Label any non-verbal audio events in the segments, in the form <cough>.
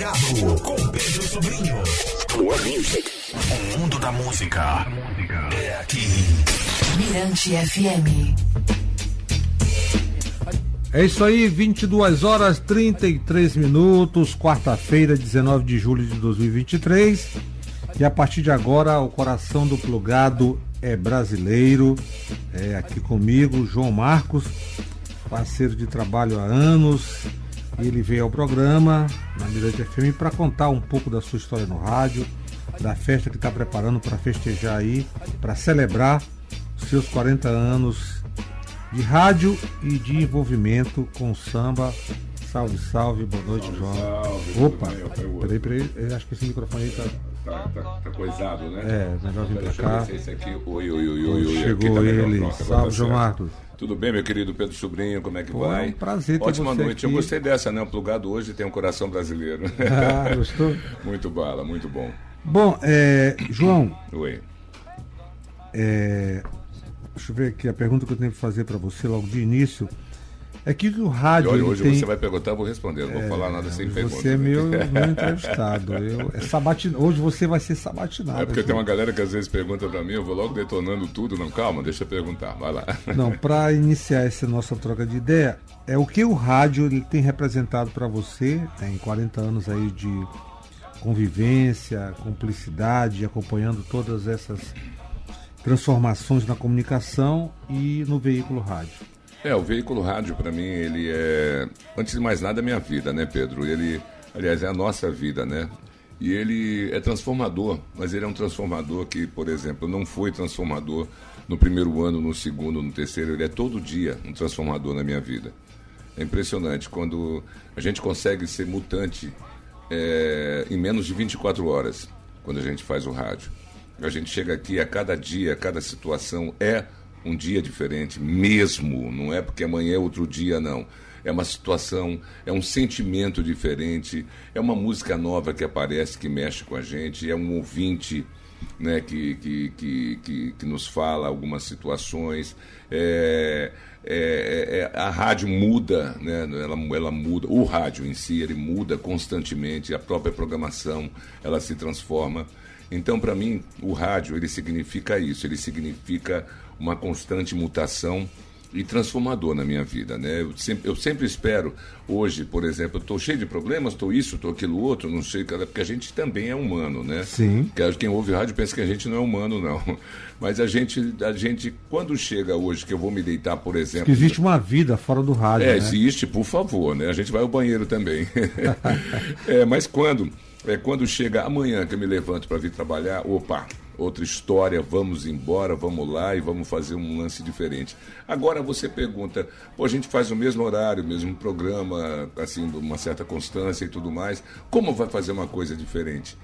Com Pedro Sobrinho. More music. O mundo da música é aqui. Mirante FM. É isso aí, 22 horas 33 minutos, quarta-feira, 19 de julho de 2023. E a partir de agora, o coração do plugado é brasileiro. É aqui comigo, João Marcos, parceiro de trabalho há anos. Ele veio ao programa na Mirante FM para contar um pouco da sua história no rádio, da festa que está preparando para festejar aí, para celebrar seus 40 anos de rádio e de envolvimento com samba. Salve, salve, boa noite, Salve, João. salve, Opa, peraí, peraí, eu acho que esse microfone aí tá. Tá, tá, tá coisado, né? É, melhor vir pra cá. Oi, oi, oi, oi, oi. Chegou tá ele. agora Salve, tá João. Marcos. Tudo bem, meu querido Pedro Sobrinho, como é que Pô, vai? é um prazer ter Ótima noite. Eu aqui. gostei dessa, né? O plugado hoje tem um coração brasileiro. Ah, gostou? <laughs> muito bala, muito bom. Bom, é, João, Oi. é, deixa eu ver aqui a pergunta que eu tenho que fazer para você logo de início. É que o rádio. E olha, hoje tem... você vai perguntar, eu vou responder. Não vou falar nada sem pergunta. Você é meu, <laughs> meu entrevistado. Eu, é sabatin... Hoje você vai ser sabatinado. É porque aqui. tem uma galera que às vezes pergunta pra mim, eu vou logo detonando tudo. Não, calma, deixa eu perguntar. Vai lá. <laughs> Não, para iniciar essa nossa troca de ideia, é o que o rádio ele tem representado para você, tem 40 anos aí de convivência, cumplicidade, acompanhando todas essas transformações na comunicação e no veículo rádio. É, o veículo rádio para mim, ele é, antes de mais nada, é minha vida, né, Pedro? Ele, aliás, é a nossa vida, né? E ele é transformador, mas ele é um transformador que, por exemplo, não foi transformador no primeiro ano, no segundo, no terceiro, ele é todo dia um transformador na minha vida. É impressionante quando a gente consegue ser mutante é, em menos de 24 horas, quando a gente faz o rádio. A gente chega aqui a cada dia, a cada situação é um dia diferente, mesmo. Não é porque amanhã é outro dia, não. É uma situação, é um sentimento diferente, é uma música nova que aparece, que mexe com a gente, é um ouvinte né, que, que, que, que, nos fala algumas situações. É, é, é, a rádio muda, né, ela, ela muda, o rádio em si ele muda constantemente, a própria programação ela se transforma. Então, para mim, o rádio ele significa isso, ele significa uma constante mutação e transformador na minha vida, né? Eu sempre, eu sempre espero, hoje, por exemplo, eu estou cheio de problemas, estou isso, estou aquilo outro, não sei, porque a gente também é humano, né? Sim. Que Quem ouve rádio pensa que a gente não é humano, não. <laughs> Mas a gente, a gente, quando chega hoje, que eu vou me deitar, por exemplo. Que existe uma vida fora do rádio. É, né? existe, por favor, né? A gente vai ao banheiro também. <laughs> é, mas quando, é, quando chega amanhã que eu me levanto para vir trabalhar, opa, outra história, vamos embora, vamos lá e vamos fazer um lance diferente. Agora você pergunta, pô, a gente faz o mesmo horário, o mesmo programa, assim, uma certa constância e tudo mais, como vai fazer uma coisa diferente?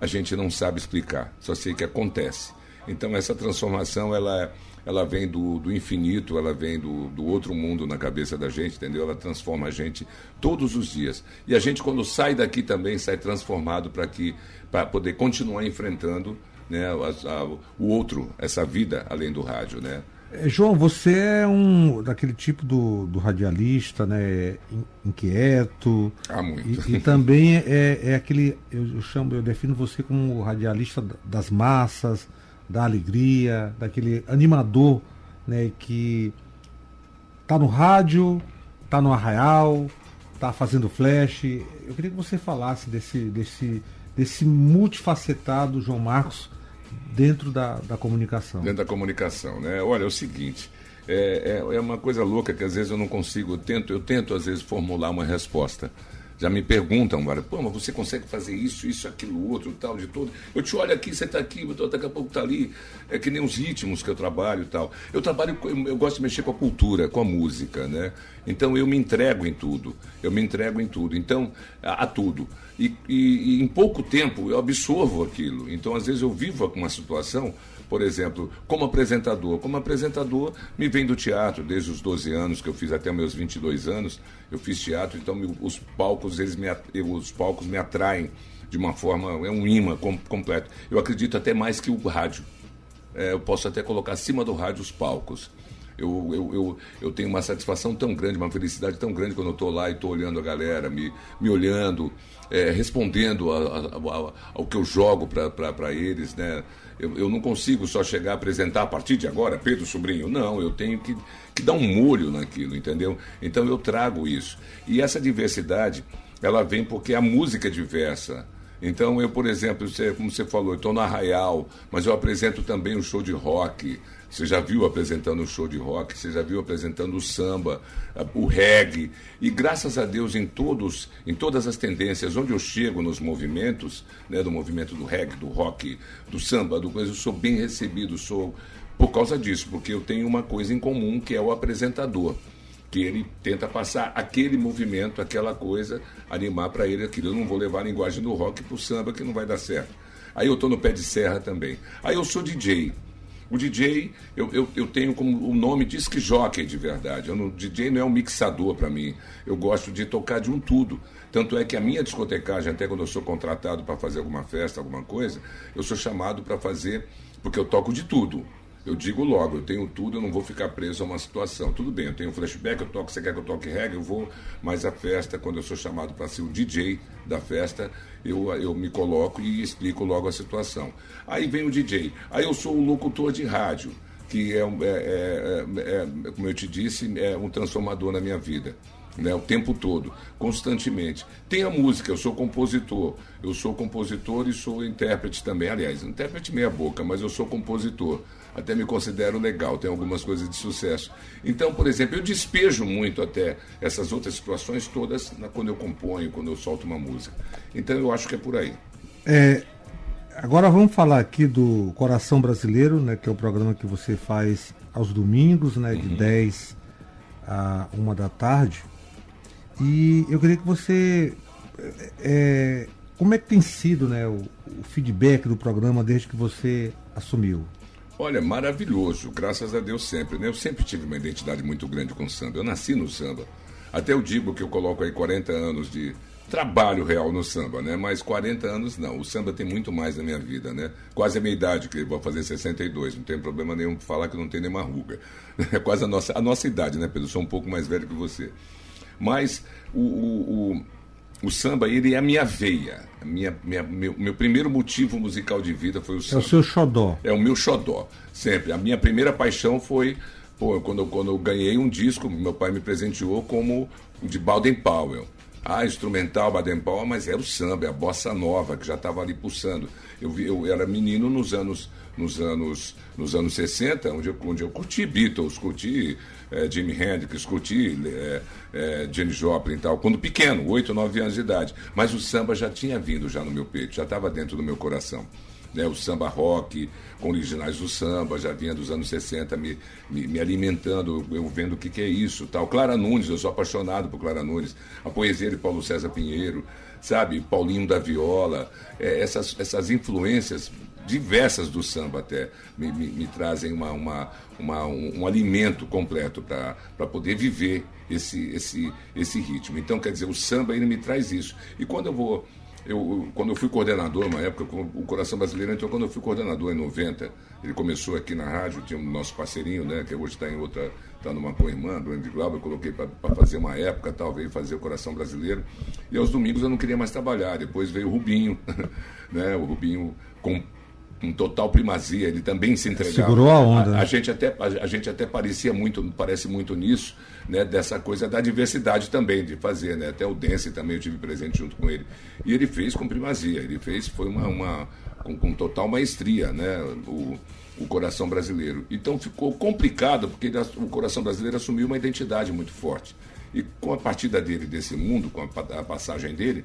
A gente não sabe explicar, só sei que acontece. Então essa transformação, ela ela vem do, do infinito, ela vem do, do outro mundo na cabeça da gente, entendeu? Ela transforma a gente todos os dias. E a gente, quando sai daqui também, sai transformado para que para poder continuar enfrentando né, a, a, o outro, essa vida além do rádio, né? É, João, você é um daquele tipo do, do radialista, né? in- Inquieto. Ah, muito. E, e também é, é aquele, eu, eu chamo, eu defino você como o radialista da- das massas, da alegria, daquele animador, né? Que tá no rádio, tá no arraial, tá fazendo flash. Eu queria que você falasse desse, desse, desse multifacetado João Marcos dentro da, da comunicação. dentro da comunicação, né? Olha, é o seguinte, é, é, é uma coisa louca que às vezes eu não consigo, eu tento, eu tento às vezes formular uma resposta. Já me perguntam, pô, mas você consegue fazer isso, isso, aquilo, outro, tal, de tudo. Eu te olho aqui, você está aqui, daqui a pouco está ali. É que nem os ritmos que eu trabalho e tal. Eu trabalho, eu, eu gosto de mexer com a cultura, com a música, né? Então eu me entrego em tudo. Eu me entrego em tudo. Então, a, a tudo. E, e- e em pouco tempo eu absorvo aquilo. Então, às vezes, eu vivo uma situação, por exemplo, como apresentador. Como apresentador, me vem do teatro desde os 12 anos, que eu fiz até meus 22 anos. Eu fiz teatro, então me- os palcos, eles me, os palcos me atraem de uma forma, é um imã com- completo. Eu acredito até mais que o rádio. É, eu posso até colocar acima do rádio os palcos. Eu Eu, eu, eu, tenho uma satisfação tão grande, uma felicidade tão grande quando eu estou lá e estou olhando a galera, me, me olhando, é, respondendo a, a, a, ao que eu jogo para eles, né? Eu, eu, não consigo só chegar a apresentar a partir de agora, Pedro Sobrinho. Não, eu tenho que, que dar um molho naquilo, entendeu? Então eu trago isso. E essa diversidade, ela vem porque a música é diversa. Então, eu, por exemplo, como você falou, estou no Arraial, mas eu apresento também um show de rock. Você já viu apresentando um show de rock, você já viu apresentando o samba, o reggae. E graças a Deus, em, todos, em todas as tendências, onde eu chego nos movimentos, né, do movimento do reggae, do rock, do samba, do coisa, eu sou bem recebido, sou por causa disso, porque eu tenho uma coisa em comum que é o apresentador que ele tenta passar aquele movimento, aquela coisa, animar para ele aquilo. Eu não vou levar a linguagem do rock para o samba, que não vai dar certo. Aí eu estou no pé de serra também. Aí eu sou DJ. O DJ, eu, eu, eu tenho como o nome disc jockey de verdade. Eu não, DJ não é um mixador para mim. Eu gosto de tocar de um tudo. Tanto é que a minha discotecagem, até quando eu sou contratado para fazer alguma festa, alguma coisa, eu sou chamado para fazer, porque eu toco de tudo. Eu digo logo, eu tenho tudo, eu não vou ficar preso a uma situação. Tudo bem, eu tenho flashback, eu toco, você quer que eu toque reggae, eu vou, mas a festa, quando eu sou chamado para ser o DJ da festa, eu, eu me coloco e explico logo a situação. Aí vem o DJ, aí eu sou o locutor de rádio, que é, é, é, é, é como eu te disse, é um transformador na minha vida né, o tempo todo, constantemente. Tem a música, eu sou compositor. Eu sou compositor e sou intérprete também. Aliás, intérprete meia boca, mas eu sou compositor. Até me considero legal, tenho algumas coisas de sucesso. Então, por exemplo, eu despejo muito até essas outras situações todas na, quando eu componho, quando eu solto uma música. Então eu acho que é por aí. É, agora vamos falar aqui do Coração Brasileiro, né, que é o programa que você faz aos domingos, né, de uhum. 10 a 1 da tarde. E eu queria que você. É, como é que tem sido né, o, o feedback do programa desde que você assumiu? Olha, maravilhoso, graças a Deus sempre. Né? Eu sempre tive uma identidade muito grande com o samba. Eu nasci no samba. Até eu digo que eu coloco aí 40 anos de trabalho real no samba, né? Mas 40 anos não. O samba tem muito mais na minha vida, né? Quase a minha idade, que eu vou fazer 62. Não tem problema nenhum falar que não tem nenhuma ruga. <laughs> É quase a nossa, a nossa idade, né, Pedro? Eu sou um pouco mais velho que você. Mas o, o, o, o samba, ele é a minha veia. A minha, minha, meu, meu primeiro motivo musical de vida foi o samba. É o seu xodó. É o meu xodó, sempre. A minha primeira paixão foi pô, quando, quando eu ganhei um disco, meu pai me presenteou como de Baden Powell. Ah, instrumental Baden Powell, mas era o samba, é a bossa nova, que já estava ali pulsando. Eu, vi, eu era menino nos anos, nos anos, nos anos 60, onde eu, onde eu curti Beatles, curti é, Jimi Hendrix, curti é, é, Janis Joplin e tal, quando pequeno, 8, 9 anos de idade. Mas o samba já tinha vindo já no meu peito, já estava dentro do meu coração. Né, o samba rock, com originais do samba, já vinha dos anos 60 me, me, me alimentando, eu vendo o que, que é isso. tal. Clara Nunes, eu sou apaixonado por Clara Nunes, a poesia de Paulo César Pinheiro, sabe, Paulinho da Viola, é, essas, essas influências diversas do samba até me, me, me trazem uma, uma, uma um, um, alimento completo para poder viver esse, esse, esse ritmo. Então, quer dizer, o samba ele me traz isso. E quando eu vou. Eu, quando eu fui coordenador, uma época, o Coração Brasileiro, então, quando eu fui coordenador em 90, ele começou aqui na rádio, tinha o um nosso parceirinho, né, que hoje está em outra, está numa co-irmã, do Andy Glauber, eu coloquei para fazer uma época, talvez fazer o Coração Brasileiro. E aos domingos eu não queria mais trabalhar. Depois veio o Rubinho, <laughs> né, o Rubinho com com total primazia, ele também se entregava. Segurou a onda. A, a né? gente até, a, a, gente até parecia muito, parece muito nisso, né, dessa coisa da diversidade também de fazer, né? Até o Dance também eu tive presente junto com ele. E ele fez com primazia, ele fez, foi uma, uma com, com total maestria, né? O, o coração brasileiro. Então ficou complicado, porque o coração brasileiro assumiu uma identidade muito forte. E com a partida dele desse mundo, com a, a passagem dele,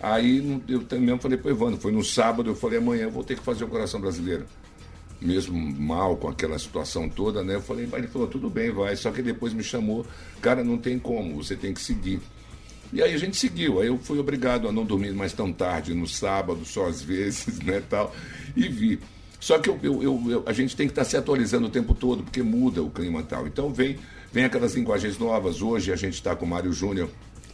Aí eu mesmo falei para o Evandro, foi no sábado, eu falei, amanhã eu vou ter que fazer o coração brasileiro. Mesmo mal com aquela situação toda, né? Eu falei, ele falou, tudo bem, vai. Só que depois me chamou, cara, não tem como, você tem que seguir. E aí a gente seguiu, aí eu fui obrigado a não dormir mais tão tarde, no sábado, só às vezes, <laughs> né, tal, e vi. Só que eu, eu, eu, a gente tem que estar se atualizando o tempo todo, porque muda o clima tal. Então vem, vem aquelas linguagens novas. Hoje a gente está com o Mário Júnior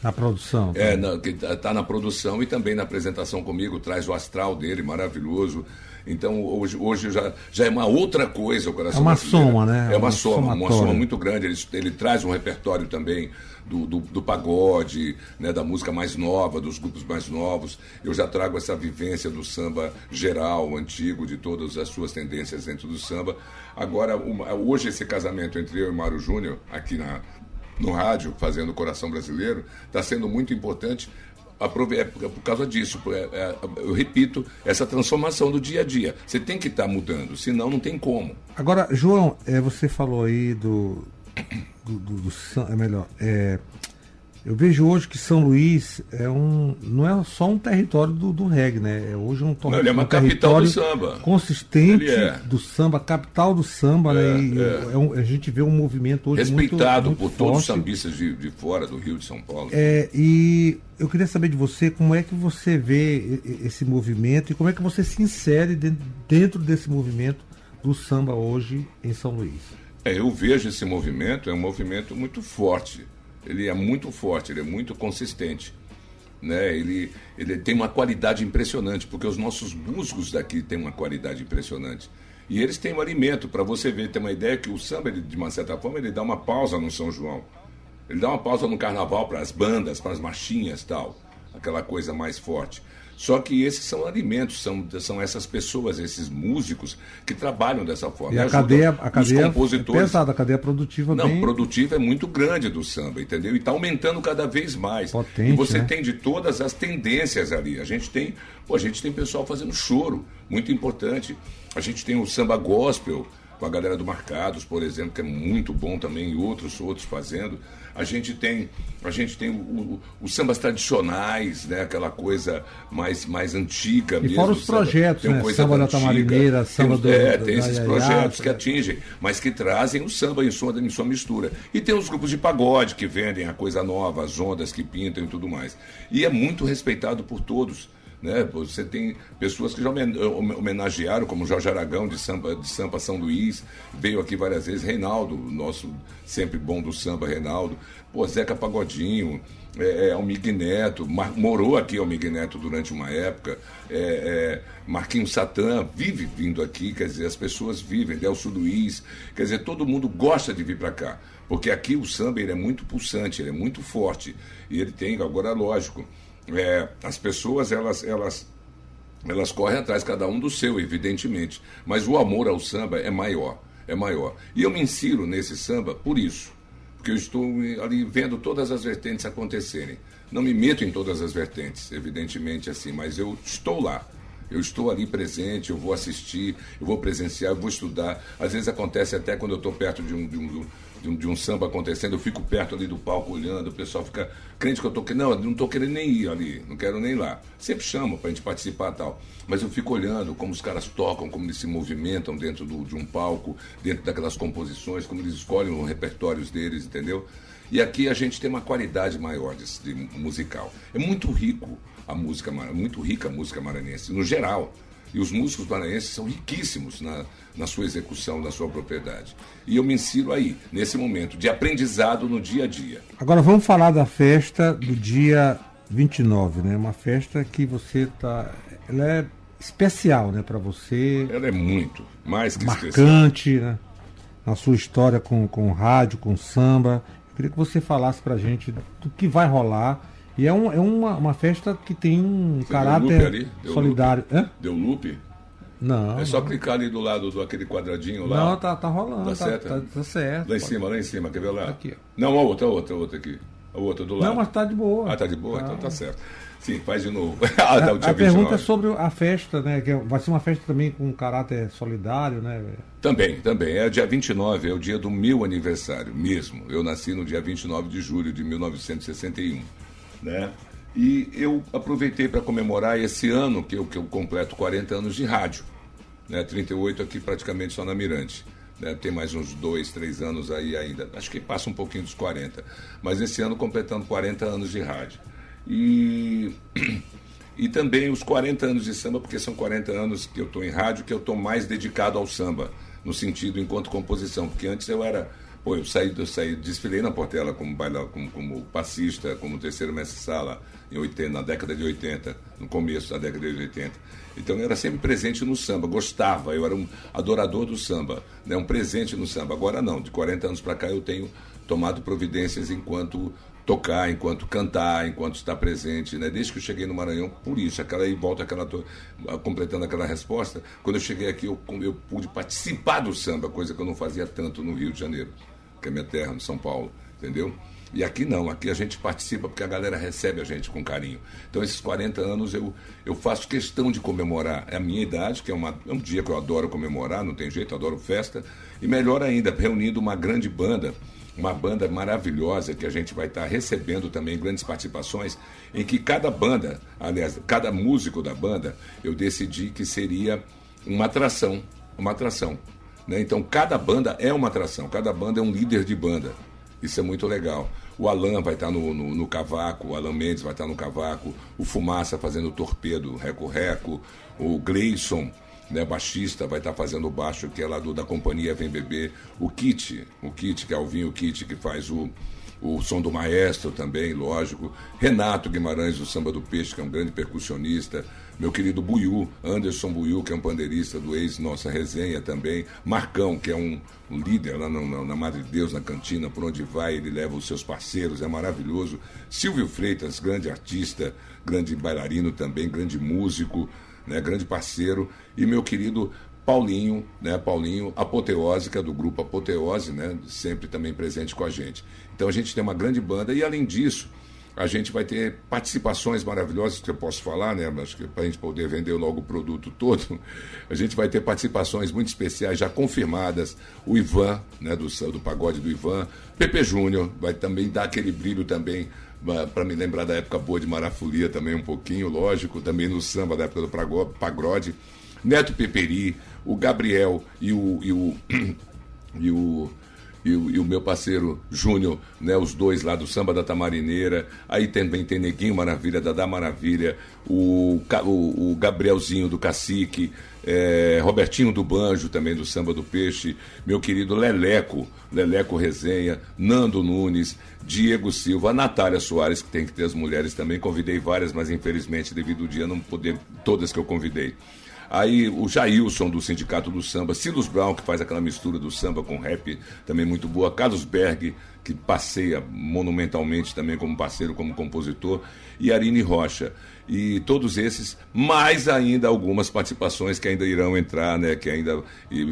Na produção. É, na, que está tá na produção e também na apresentação comigo, traz o astral dele, maravilhoso. Então, hoje, hoje já, já é uma outra coisa o Coração É uma soma, né? É uma Uma soma, uma somatória. soma muito grande. Ele, ele traz um repertório também do, do, do pagode, né, da música mais nova, dos grupos mais novos. Eu já trago essa vivência do samba geral, antigo, de todas as suas tendências dentro do samba. Agora, uma- hoje esse casamento entre eu e Mário Júnior, aqui na, no rádio, fazendo o Coração Brasileiro, está sendo muito importante é por causa disso. é- é- eu repito, essa transformação do dia a dia. Você tem que estar mudando, senão não tem como. Agora, João, é, você falou aí do. do, do- do é melhor. é, eu vejo hoje que São Luís é um, não é só um território do, do reggae, né? É hoje um, Não, ele é uma um capital do território samba. consistente é. do samba, capital do samba, né? E é. é um- a gente vê um movimento hoje Respeitado muito, muito por todos os forte. sambistas de, de fora do Rio de São Paulo. É, e eu queria saber de você como é que você vê esse movimento e como é que você se insere de- dentro desse movimento do samba hoje em São Luís. É, eu vejo esse movimento, é um movimento muito forte. Ele é muito forte, ele é muito consistente. Né? Ele, ele tem uma qualidade impressionante, porque os nossos músicos daqui têm uma qualidade impressionante. E eles têm um alimento, para você ver, ter uma ideia que o samba, ele, de uma certa forma, ele dá uma pausa no São João. Ele dá uma pausa no carnaval para as bandas, para as marchinhas tal, aquela coisa mais forte. Só que esses são alimentos, são, são essas pessoas, esses músicos que trabalham dessa forma. E a cadeia, a cadeia é compositores. pesada, a cadeia produtiva Não, bem... produtivo é muito grande do samba, entendeu? E está aumentando cada vez mais. Potente, e você né? tem de todas as tendências ali. A gente tem, pô, a gente tem pessoal fazendo choro, muito importante. A gente tem o samba gospel com a galera do Marcados, por exemplo, que é muito bom também, e outros outros fazendo. A gente tem, a gente tem o- o- os sambas tradicionais, né? Aquela coisa mais mais antiga E mesmo. fora os projetos, tem né? Samba da Tamarineira, samba do- É, tem esses projetos que atingem, mas que trazem o samba em sua, em sua mistura. E tem os grupos de pagode que vendem a coisa nova, as ondas que pintam e tudo mais. E é muito respeitado por todos. Né? Você tem pessoas que já homen- homenagearam, como Jorge Aragão, de samba, de Sampa São Luís, veio aqui várias vezes, Reinaldo, nosso sempre bom do samba, Reinaldo, pô, Zeca Pagodinho, é, é, Almig Neto, Mar- morou aqui Almig Neto durante uma época, é, é, Marquinhos Satã vive vindo aqui, quer dizer, as pessoas vivem, Delcio Luiz, quer dizer, todo mundo gosta de vir para cá, porque aqui o samba ele é muito pulsante, ele é muito forte, e ele tem, agora lógico, é, as pessoas elas, elas elas correm atrás, cada um do seu, evidentemente. Mas o amor ao samba é maior, é maior. E eu me insiro nesse samba por isso. Porque eu estou ali vendo todas as vertentes acontecerem. Não me meto em todas as vertentes, evidentemente assim, mas eu estou lá. Eu estou ali presente, eu vou assistir, eu vou presenciar, eu vou estudar. Às vezes acontece até quando eu estou perto de um, de, um, de, um, de um samba acontecendo, eu fico perto ali do palco olhando, o pessoal fica crente que eu estou querendo. Não, não estou querendo nem ir ali, não quero nem ir lá. Sempre chamo para a gente participar tal. Mas eu fico olhando como os caras tocam, como eles se movimentam dentro do, de um palco, dentro daquelas composições, como eles escolhem os repertórios deles, entendeu? E aqui a gente tem uma qualidade maior de, de musical. É muito rico a música, muito rica a música maranhense, no geral. E os músicos maranhenses são riquíssimos na, na sua execução, na sua propriedade. E eu me insiro aí, nesse momento de aprendizado no dia a dia. Agora vamos falar da festa do dia 29, né? Uma festa que você tá, ela é especial, né, para você, Ela é muito, mais que especial. marcante, né? Na sua história com com rádio, com samba. Eu queria que você falasse pra gente do que vai rolar. E é, um, é uma, uma festa que tem um deu loop caráter ali? Deu solidário. Hã? Deu loop? Não. É só não. clicar ali do lado do aquele quadradinho lá. Não, tá, tá rolando. Tá Tá, certo? tá- tá certo. Lá em cima, lá em cima, quer ver lá? Aqui. Não, a outra, a outra, a outra aqui. A outra do lado. Não, mas tá de boa. Ah, tá de boa? Tá. Então tá certo. Sim, faz de novo. <laughs> ah, tá, o A, dia a pergunta é 29. sobre a festa, né? Que é- vai ser uma festa também com caráter solidário, né? Também, também. É dia 29, é o dia do meu aniversário mesmo. Eu nasci no dia 29 de julho de 1961. Né? E eu aproveitei para comemorar esse ano que eu, que eu completo 40 anos de rádio. Né? 38 aqui praticamente só na Mirante. Né? Tem mais uns dois, três anos aí ainda. Acho que passa um pouquinho dos 40. Mas esse ano completando 40 anos de rádio. E, <clears throat> e também os 40 anos de samba, porque são 40 anos que eu estou em rádio, que eu estou mais dedicado ao samba, no sentido enquanto composição. Porque antes eu era Pô, eu saí, eu saí, desfilei na Portela como, baila, como, como passista, como terceiro mestre-sala, em 80, na década de 80, no começo da década de 80. Então eu era sempre presente no samba, gostava, eu era um adorador do samba, né, um presente no samba. Agora não, de 40 anos para cá eu tenho tomado providências enquanto tocar, enquanto cantar, enquanto estar presente, né? Desde que eu cheguei no Maranhão, por isso, aquela aí volta aquela completando aquela resposta, quando eu cheguei aqui eu, eu pude participar do samba, coisa que eu não fazia tanto no Rio de Janeiro, que é minha terra, no São Paulo, entendeu? E aqui não, aqui a gente participa porque a galera recebe a gente com carinho. Então, esses 40 anos eu, eu faço questão de comemorar. É a minha idade, que é, uma, é um dia que eu adoro comemorar, não tem jeito, adoro festa. E melhor ainda, reunindo uma grande banda uma banda maravilhosa que a gente vai estar recebendo também grandes participações, em que cada banda, aliás, cada músico da banda, eu decidi que seria uma atração, uma atração. Né? Então cada banda é uma atração, cada banda é um líder de banda. Isso é muito legal. O Alan vai estar no, no, no, cavaco, o Alan Mendes vai estar no cavaco, o Fumaça fazendo o torpedo, reco-reco, o Gleison né, baixista, vai estar fazendo o baixo, que é lá do, da companhia Vem Beber. O Kit, o Kit, que é o Vinho Kit, que faz o, o som do maestro também, lógico. Renato Guimarães, do Samba do Peixe, que é um grande percussionista. Meu querido Buiu, Anderson Buiu, que é um pandeirista do ex-Nossa Resenha também. Marcão, que é um, líder lá na, na Madre Deus, na cantina, por onde vai, ele leva os seus parceiros, é maravilhoso. Silvio Freitas, grande artista, grande bailarino também, grande músico né, grande parceiro, e meu querido Paulinho, né, Paulinho é do grupo Apoteose, né, sempre também presente com a gente. Então a gente tem uma grande banda e além disso, a gente vai ter participações maravilhosas que eu posso falar, né? Que para a gente poder vender logo o produto todo, <laughs> a gente vai ter participações muito especiais já confirmadas. O Ivan, né, do, do pagode do Ivan, Pepe Júnior vai também dar aquele brilho também para me lembrar da época boa de Marafolia também um pouquinho, lógico, também no samba da época do pagode. Neto Peperi, o Gabriel e o, e o, <clears throat> e o e o, e o, meu parceiro Júnior, né, os dois lá do Samba da Tamarineira. Aí também tem Neguinho Maravilha, Dadá Maravilha, o, o, o Gabrielzinho do Cacique, é, Robertinho do Banjo, também do Samba do Peixe, meu querido Leleco, Leleco Resenha, Nando Nunes, Diego Silva, Natália Soares, que tem que ter as mulheres também. Convidei várias, mas infelizmente, devido ao dia, não poder todas que eu convidei. Aí o Jailson do Sindicato do Samba, Silos Brown, que faz aquela mistura do samba com rap, também muito boa, Carlos Berg, que passeia monumentalmente também como parceiro, como compositor, e Arine Rocha. E todos esses, mais ainda algumas participações que ainda irão entrar, né, que ainda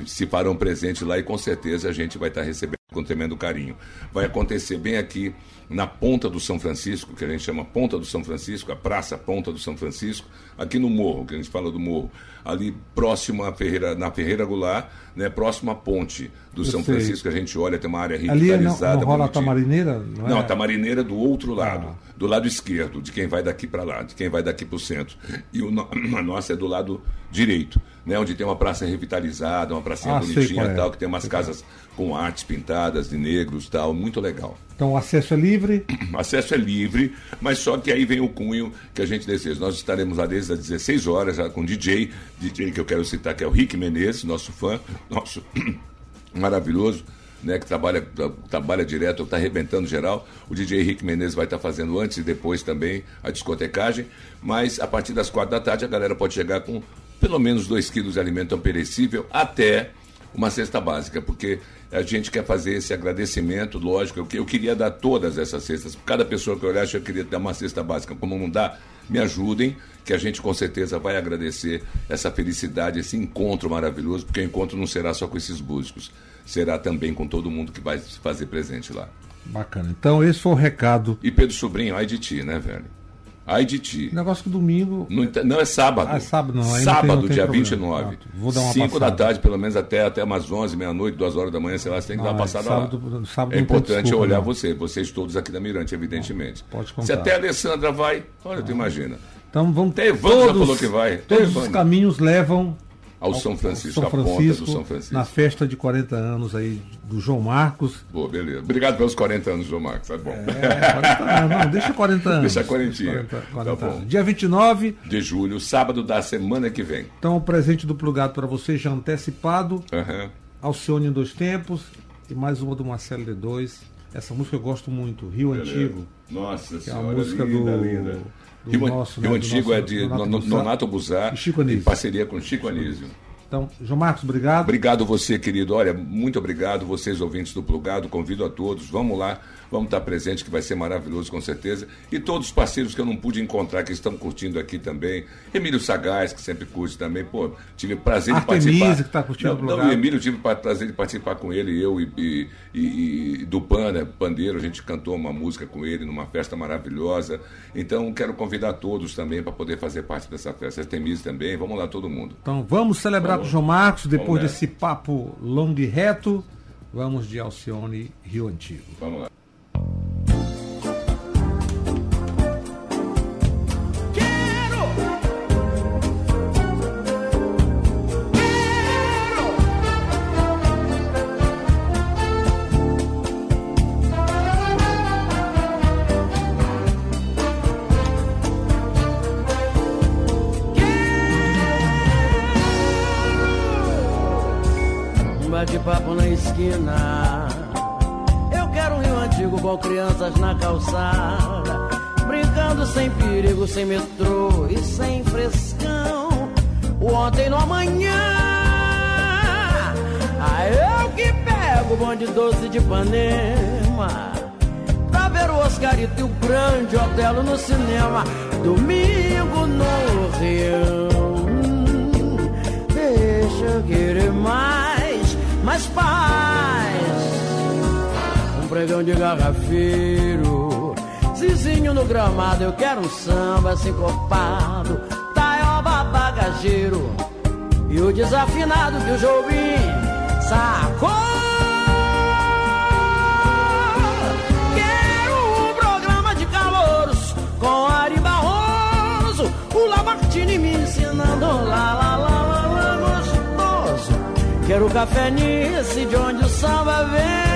se farão presentes lá e com certeza a gente vai estar recebendo com tremendo carinho. Vai acontecer bem aqui na Ponta do São Francisco, que a gente chama Ponta do São Francisco, a Praça Ponta do São Francisco, aqui no Morro, que a gente fala do Morro, ali próximo à Ferreira, na Ferreira Goulart, né, próximo à ponte do Eu São sei. Francisco, a gente olha, tem uma área revitalizada. Ali não, não rola a Tamarineira? Não, é? não, a Tamarineira do outro lado, ah. do lado esquerdo, de quem vai daqui para lá, de quem vai daqui para o centro. E o, <clears throat> a nossa é do lado direito, né, onde tem uma praça revitalizada, uma pracinha ah, bonitinha e tal, é. que tem umas sei casas com artes pintadas de negros tal, muito legal. Então o acesso é livre? O acesso é livre, mas só que aí vem o cunho que a gente deseja. Nós estaremos lá desde as 16 horas já com DJ, DJ que eu quero citar que é o Rick Menezes, nosso fã, nosso <clears throat> maravilhoso. Né, que trabalha, trabalha direto, está arrebentando geral. O DJ Rick Menezes vai estar tá fazendo antes e depois também a discotecagem. Mas a partir das quatro da tarde a galera pode chegar com pelo menos dois quilos de alimento perecível até uma cesta básica, porque a gente quer fazer esse agradecimento, lógico, eu, eu queria dar todas essas cestas, cada pessoa que eu olhasse eu queria dar uma cesta básica, como não dá, me ajudem, que a gente com certeza vai agradecer essa felicidade, esse encontro maravilhoso, porque o encontro não será só com esses músicos, será também com todo mundo que vai se fazer presente lá. Bacana. Então esse foi o recado. E Pedro Sobrinho, ai de ti, né, velho? Ai de ti. Negócio que domingo. Não, não, é sábado. Ah, é sábado não. sábado, não tem, não dia problema. 29. Ah, vou dar uma 5 da tarde, pelo menos até, até umas 11, meia-noite, 2 horas da manhã, sei lá, você tem que ah, dar uma ah, passada sábado, lá. Sábado é importante desculpa, olhar não. você, vocês todos aqui da Mirante, evidentemente. Pode contar. Se até a Alessandra vai, olha, ah. tu imagina. Então vamos. Até Evandro já falou que vai. Todos os caminhos levam ao São Francisco, São Francisco, a ponta do São Francisco. Na festa de 40 anos aí do João Marcos. Boa, beleza. Obrigado pelos 40 anos, João Marcos, tá bom. É, 40 anos, não, deixa 40 <laughs> anos. Deixa 40, 40, 40 tá bom. Dia 29 de julho, sábado da semana que vem. Então, o presente do plugado para você já antecipado. Uhum. Alcione em dois tempos. e mais uma do Marcelo D2. Essa música eu gosto muito, Rio Beleza. Antigo. Nossa Que é a senhora, música linda, do- linda. Do Rio, nosso, né, Rio do Antigo nosso é de Nonato Nonato, Buzar e Chico em parceria com Chico Anísio. Então, João Marcos, obrigado. Obrigado você, querido. Olha, muito obrigado, vocês ouvintes do Plugado. Convido a todos. Vamos lá, vamos estar presente, que vai ser maravilhoso, com certeza. E todos os parceiros que eu não pude encontrar, que estão curtindo aqui também. Emílio Sagaz, que sempre curte também. Pô, tive prazer Artemisia, de participar. que tá curtindo não, não, o Emílio, tive prazer de participar com ele, eu e, e, e, e do Pan, né, Pandeiro. A gente cantou uma música com ele numa festa maravilhosa. Então, quero convidar todos também para poder fazer parte dessa festa. Artemisia também. Vamos lá, todo mundo. Então vamos celebrar Vamos. com o João Marcos, depois desse papo longo e reto. Vamos de Alcione Rio Antigo. Vamos lá. Antigo com crianças na calçada. Brincando sem perigo, sem metrô e sem frescão. O ontem no amanhã. Ah, eu que pego o bonde doce de Ipanema. Pra ver o Oscarito e o grande Otelo no cinema. Domingo no Rio. Deixa eu querer mais, mais paz. Pregão de garrafeiro. Zizinho no gramado, eu quero um samba sincopado. Taioba bagageiro. E o desafinado que o Jobim sacou. Quero um programa de calouros com Ari Barroso, o Lamartine me ensinando lá, lá, lá, lá, lá, gostoso. Quero café nice de onde o samba vem.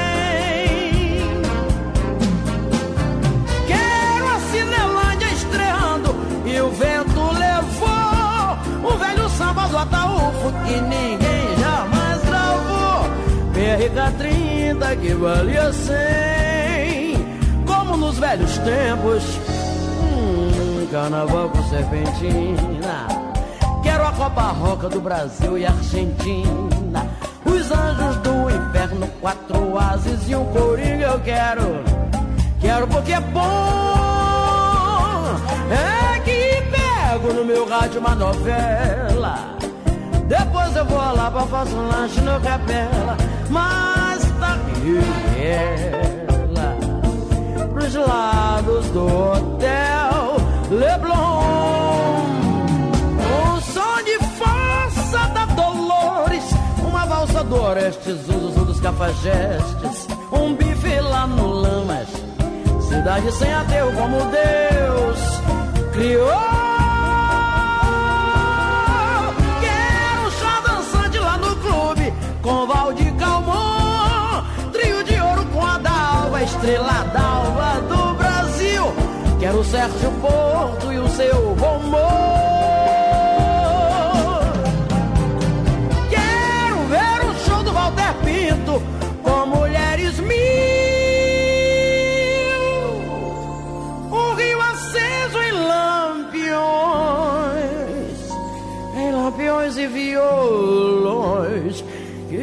Do Ataúfo que ninguém jamais gravou. PRK 30 que valia 100, como nos velhos tempos. Hum, carnaval com serpentina. Quero a Copa Roca do Brasil e Argentina. Os anjos do inferno, quatro ases e um coringa eu quero. Quero porque é bom. É que pego no meu rádio uma novela. Depois eu vou lá pra fazer um lanche no Capela. Mas tá ela pros lados do hotel Leblon. Um som de força da Dolores, uma valsa do Oeste, Zuzu dos Cafajestes, um bife lá no Lamas, cidade sem ateu como Deus criou. Com Valdir Calmon, trio de ouro com a Dalva, estrela d'alva do Brasil. Quero o Sérgio Porto e o seu bom humor.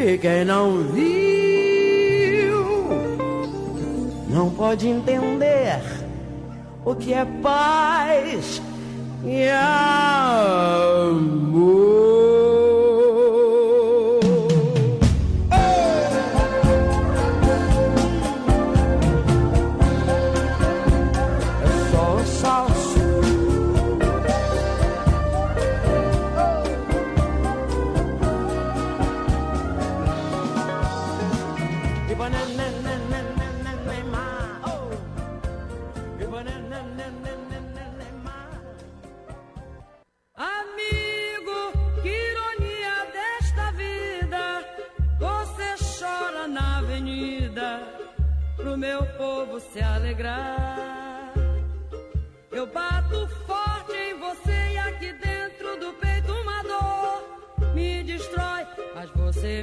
Que quem não viu não pode entender o que é paz e.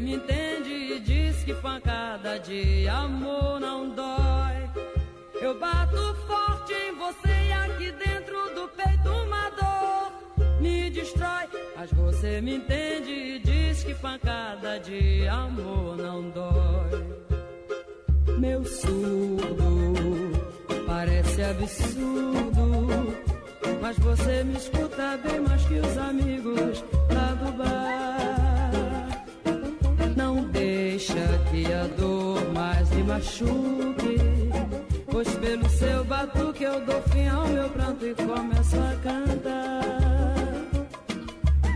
você me entende e diz que pancada de amor não dói. Eu bato forte em você e aqui dentro do peito uma dor me destrói. Mas você me entende e diz que pancada de amor não dói. Meu surdo parece absurdo, mas você me escuta bem mais que os amigos lá do bar. Deixa que a dor mais me machuque, pois pelo seu batuque eu dou fim ao meu pranto e começo a cantar.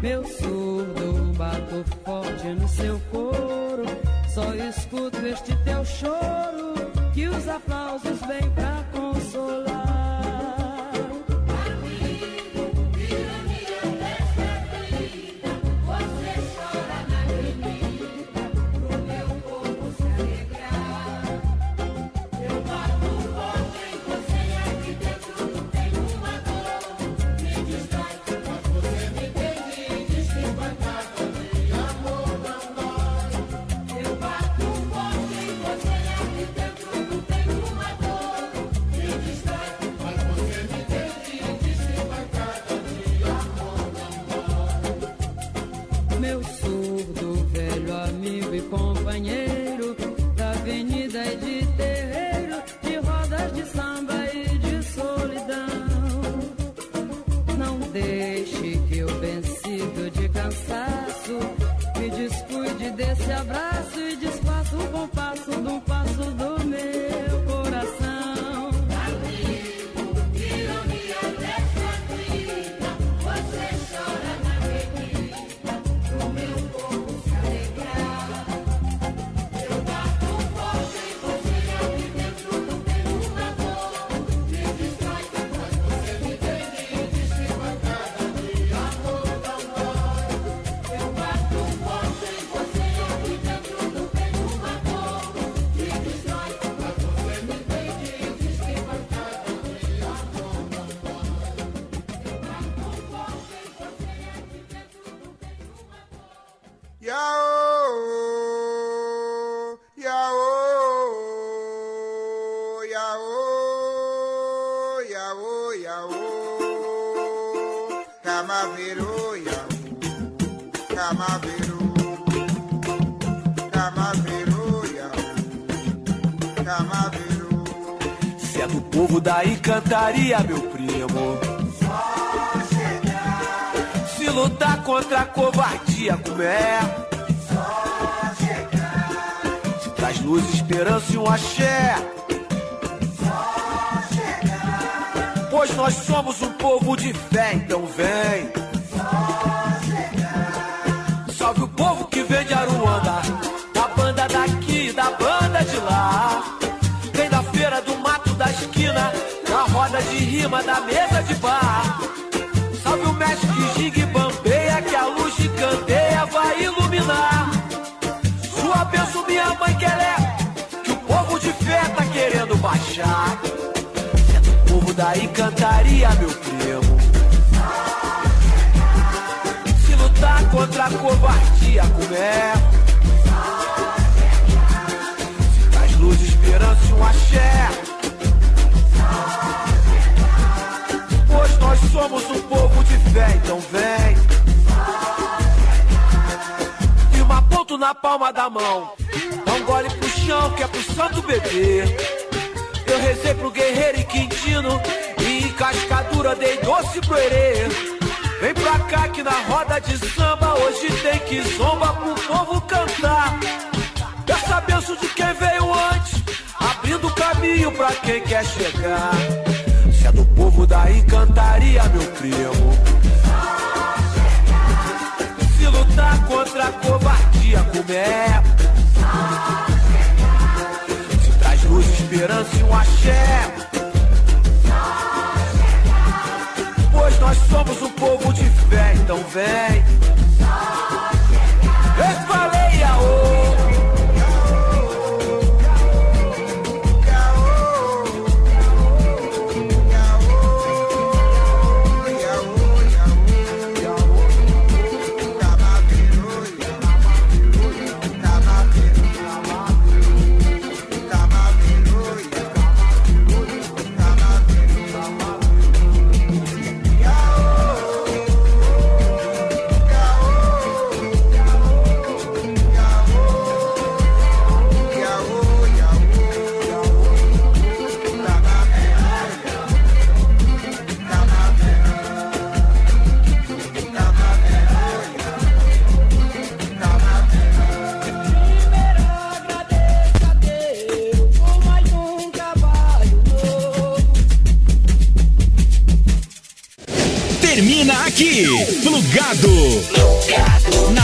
Meu surdo bato forte no seu couro, só escuto este teu choro, que os aplausos vêm pra consolar. Encantaria, meu primo. Se lutar contra a covardia, como é? Se traz luz, esperança e um axé. Pois nós somos um povo de fé, então vem. Salve o povo que vem de Aruanda, roda de rima da mesa de bar. Salve o mestre que e bambeia, que a luz de candeia vai iluminar. Sua bênção, minha mãe quer que o povo de fé tá querendo baixar. É do povo da encantaria, meu primo. Se lutar contra a covardia, como é? Se traz luz, esperança e um axé. Somos um povo de fé, então vem. E uma ponto na palma da mão. Dá um gole pro chão que é pro santo bebê. Eu rezei pro guerreiro e Quintino. E em cascadura dei doce pro herê. Vem pra cá que na roda de samba hoje tem que zomba pro povo cantar. Peça a benção de quem veio antes, abrindo caminho pra quem quer chegar. É do povo da encantaria, meu primo. Se lutar contra a covardia, como é? Se traz luz, esperança e um axé. Pois nós somos um povo de fé, então vem.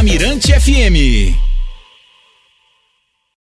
Na Mirante FM.